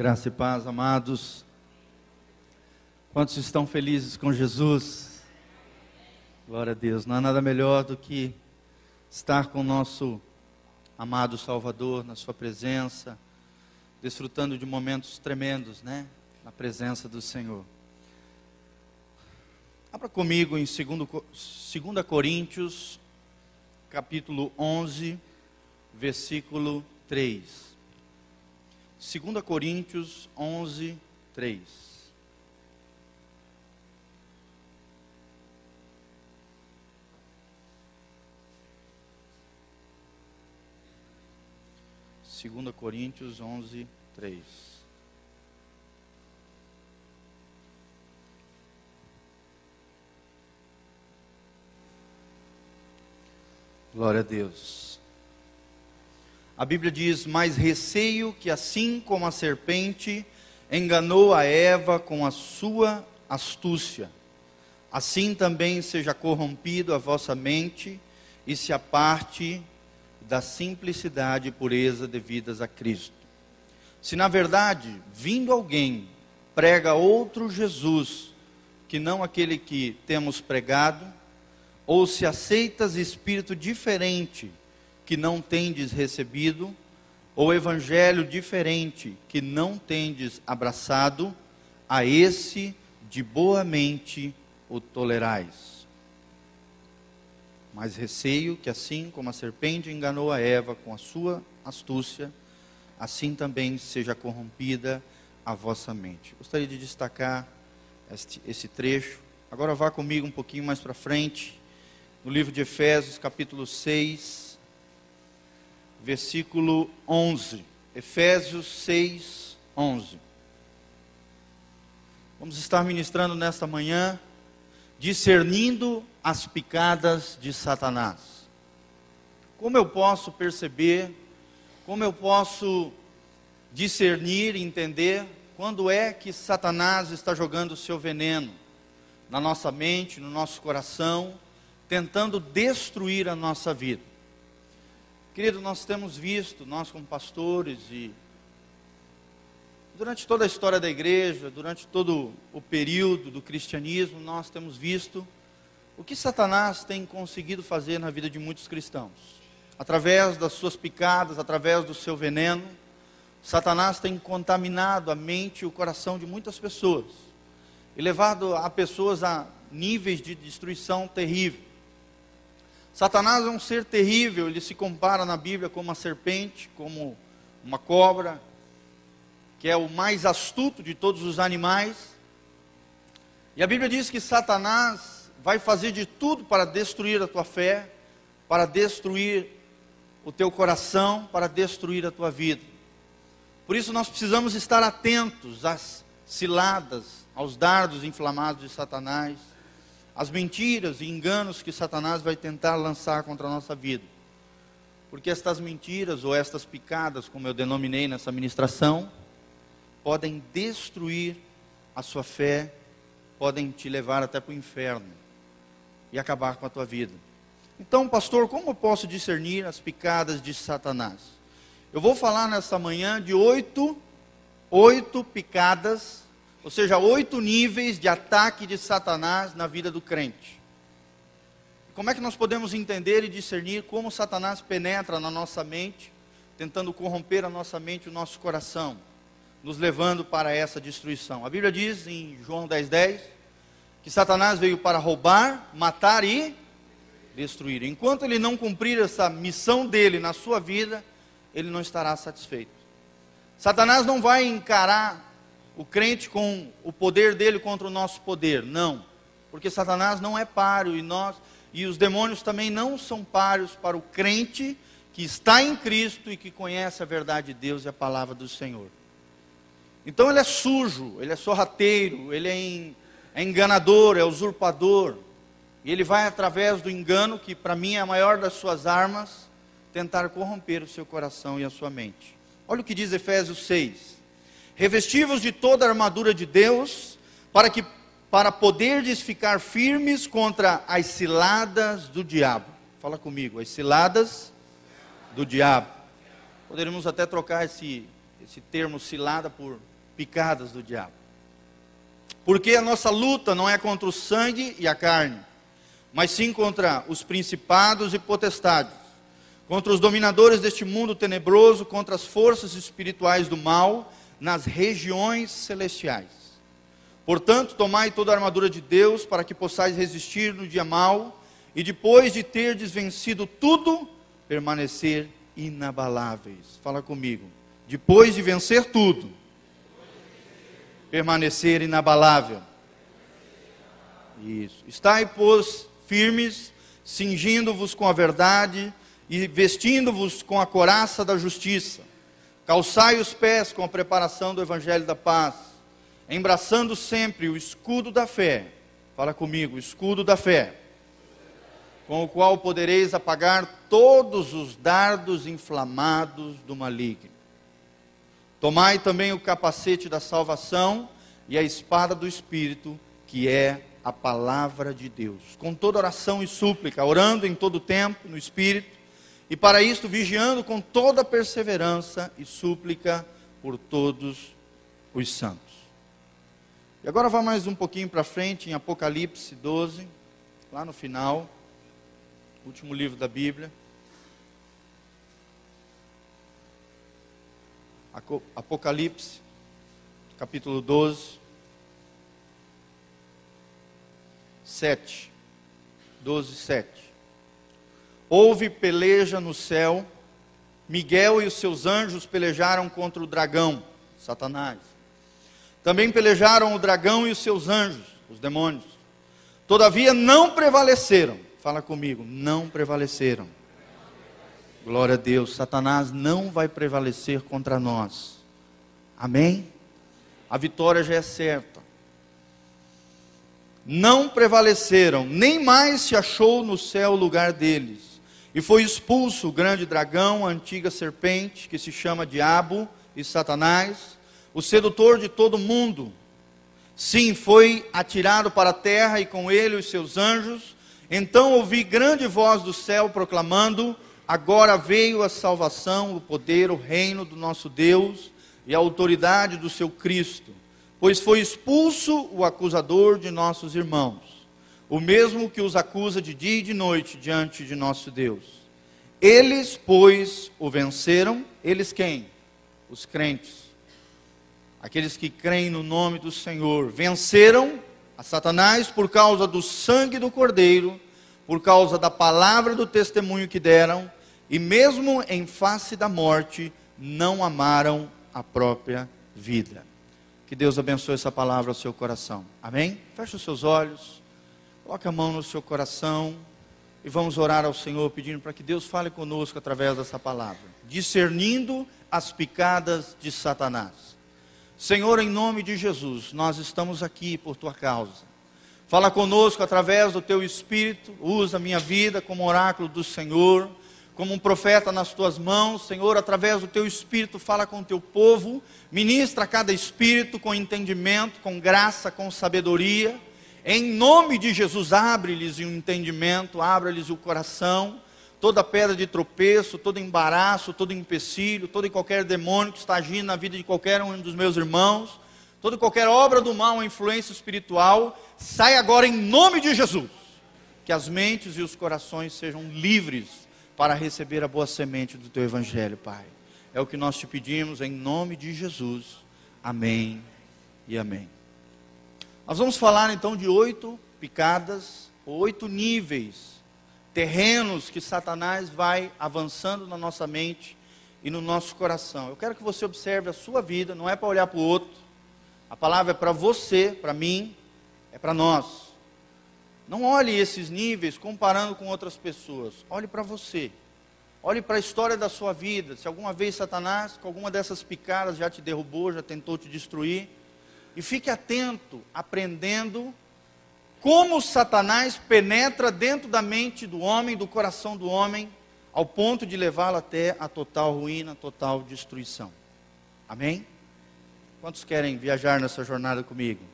Graça e paz, amados. Quantos estão felizes com Jesus? Glória a Deus. Não há nada melhor do que estar com o nosso amado Salvador na Sua presença, desfrutando de momentos tremendos, né? Na presença do Senhor. Abra comigo em 2 Coríntios, capítulo 11, versículo 3. 2 Coríntios 11, 3. Segunda Coríntios 11, 3. Glória a Deus. A Bíblia diz: Mas receio que, assim como a serpente enganou a Eva com a sua astúcia, assim também seja corrompido a vossa mente e se aparte da simplicidade e pureza devidas a Cristo. Se na verdade, vindo alguém, prega outro Jesus, que não aquele que temos pregado, ou se aceitas espírito diferente que não tendes recebido, ou evangelho diferente que não tendes abraçado, a esse de boa mente o tolerais. Mas receio que assim como a serpente enganou a Eva com a sua astúcia, assim também seja corrompida a vossa mente. Gostaria de destacar este, esse trecho. Agora vá comigo um pouquinho mais para frente, no livro de Efésios, capítulo 6 versículo 11. Efésios 6, 11. Vamos estar ministrando nesta manhã, discernindo as picadas de Satanás. Como eu posso perceber, como eu posso discernir e entender quando é que Satanás está jogando o seu veneno na nossa mente, no nosso coração, tentando destruir a nossa vida. Querido, nós temos visto, nós como pastores e durante toda a história da igreja, durante todo o período do cristianismo, nós temos visto o que Satanás tem conseguido fazer na vida de muitos cristãos. Através das suas picadas, através do seu veneno, Satanás tem contaminado a mente e o coração de muitas pessoas e levado a pessoas a níveis de destruição terrível. Satanás é um ser terrível, ele se compara na Bíblia como uma serpente, como uma cobra, que é o mais astuto de todos os animais. E a Bíblia diz que Satanás vai fazer de tudo para destruir a tua fé, para destruir o teu coração, para destruir a tua vida. Por isso nós precisamos estar atentos às ciladas, aos dardos inflamados de Satanás as mentiras e enganos que Satanás vai tentar lançar contra a nossa vida. Porque estas mentiras ou estas picadas, como eu denominei nessa ministração, podem destruir a sua fé, podem te levar até para o inferno e acabar com a tua vida. Então, pastor, como eu posso discernir as picadas de Satanás? Eu vou falar nessa manhã de oito, oito picadas ou seja, oito níveis de ataque de Satanás na vida do crente. Como é que nós podemos entender e discernir como Satanás penetra na nossa mente, tentando corromper a nossa mente e o nosso coração, nos levando para essa destruição? A Bíblia diz em João 10,10 10, que Satanás veio para roubar, matar e destruir. Enquanto ele não cumprir essa missão dele na sua vida, ele não estará satisfeito. Satanás não vai encarar o crente com o poder dele contra o nosso poder. Não. Porque Satanás não é páreo e nós e os demônios também não são páreos para o crente que está em Cristo e que conhece a verdade de Deus e a palavra do Senhor. Então ele é sujo, ele é sorrateiro, ele é, é enganador, é usurpador. E ele vai através do engano, que para mim é a maior das suas armas, tentar corromper o seu coração e a sua mente. Olha o que diz Efésios 6 revestivos de toda a armadura de Deus, para que para poderdes ficar firmes contra as ciladas do diabo. Fala comigo, as ciladas do diabo. Poderíamos até trocar esse esse termo cilada por picadas do diabo. Porque a nossa luta não é contra o sangue e a carne, mas sim contra os principados e potestades, contra os dominadores deste mundo tenebroso, contra as forças espirituais do mal nas regiões celestiais. Portanto, tomai toda a armadura de Deus para que possais resistir no dia mau e depois de ter desvencido tudo, permanecer inabaláveis. Fala comigo. Depois de vencer tudo, permanecer inabalável. Isso. Estai, pois, firmes, cingindo-vos com a verdade e vestindo-vos com a coraça da justiça. Calçai os pés com a preparação do evangelho da paz, embraçando sempre o escudo da fé. Fala comigo, escudo da fé, com o qual podereis apagar todos os dardos inflamados do maligno. Tomai também o capacete da salvação e a espada do Espírito, que é a palavra de Deus. Com toda oração e súplica, orando em todo tempo no Espírito, e para isto vigiando com toda perseverança e súplica por todos os santos. E agora vá mais um pouquinho para frente em Apocalipse 12, lá no final, último livro da Bíblia. Apocalipse, capítulo 12, 7. 12, 7. Houve peleja no céu, Miguel e os seus anjos pelejaram contra o dragão, Satanás. Também pelejaram o dragão e os seus anjos, os demônios. Todavia não prevaleceram. Fala comigo, não prevaleceram Glória a Deus, Satanás não vai prevalecer contra nós. Amém? A vitória já é certa. Não prevaleceram, nem mais se achou no céu o lugar deles. E foi expulso o grande dragão, a antiga serpente, que se chama Diabo e Satanás, o sedutor de todo mundo. Sim, foi atirado para a terra e com ele os seus anjos. Então ouvi grande voz do céu proclamando: Agora veio a salvação, o poder, o reino do nosso Deus e a autoridade do seu Cristo, pois foi expulso o acusador de nossos irmãos, o mesmo que os acusa de dia e de noite diante de nosso Deus. Eles, pois, o venceram, eles quem? Os crentes. Aqueles que creem no nome do Senhor, venceram a Satanás por causa do sangue do Cordeiro, por causa da palavra do testemunho que deram e mesmo em face da morte, não amaram a própria vida. Que Deus abençoe essa palavra ao seu coração. Amém? Feche os seus olhos, coloque a mão no seu coração e vamos orar ao Senhor pedindo para que Deus fale conosco através dessa palavra, discernindo as picadas de Satanás. Senhor, em nome de Jesus, nós estamos aqui por tua causa. Fala conosco através do teu espírito, usa a minha vida como oráculo do Senhor como um profeta nas tuas mãos, Senhor, através do teu espírito, fala com o teu povo, ministra cada espírito com entendimento, com graça, com sabedoria. Em nome de Jesus, abre-lhes o entendimento, abre-lhes o coração, toda pedra de tropeço, todo embaraço, todo empecilho, todo e qualquer demônio que está agindo na vida de qualquer um dos meus irmãos, toda e qualquer obra do mal, influência espiritual, sai agora em nome de Jesus. Que as mentes e os corações sejam livres para receber a boa semente do teu evangelho, Pai. É o que nós te pedimos em nome de Jesus. Amém e amém. Nós vamos falar então de oito picadas, oito níveis, terrenos que Satanás vai avançando na nossa mente e no nosso coração. Eu quero que você observe a sua vida, não é para olhar para o outro. A palavra é para você, para mim, é para nós. Não olhe esses níveis comparando com outras pessoas. Olhe para você. Olhe para a história da sua vida. Se alguma vez Satanás, com alguma dessas picadas, já te derrubou, já tentou te destruir. E fique atento, aprendendo como Satanás penetra dentro da mente do homem, do coração do homem, ao ponto de levá-lo até a total ruína, total destruição. Amém? Quantos querem viajar nessa jornada comigo?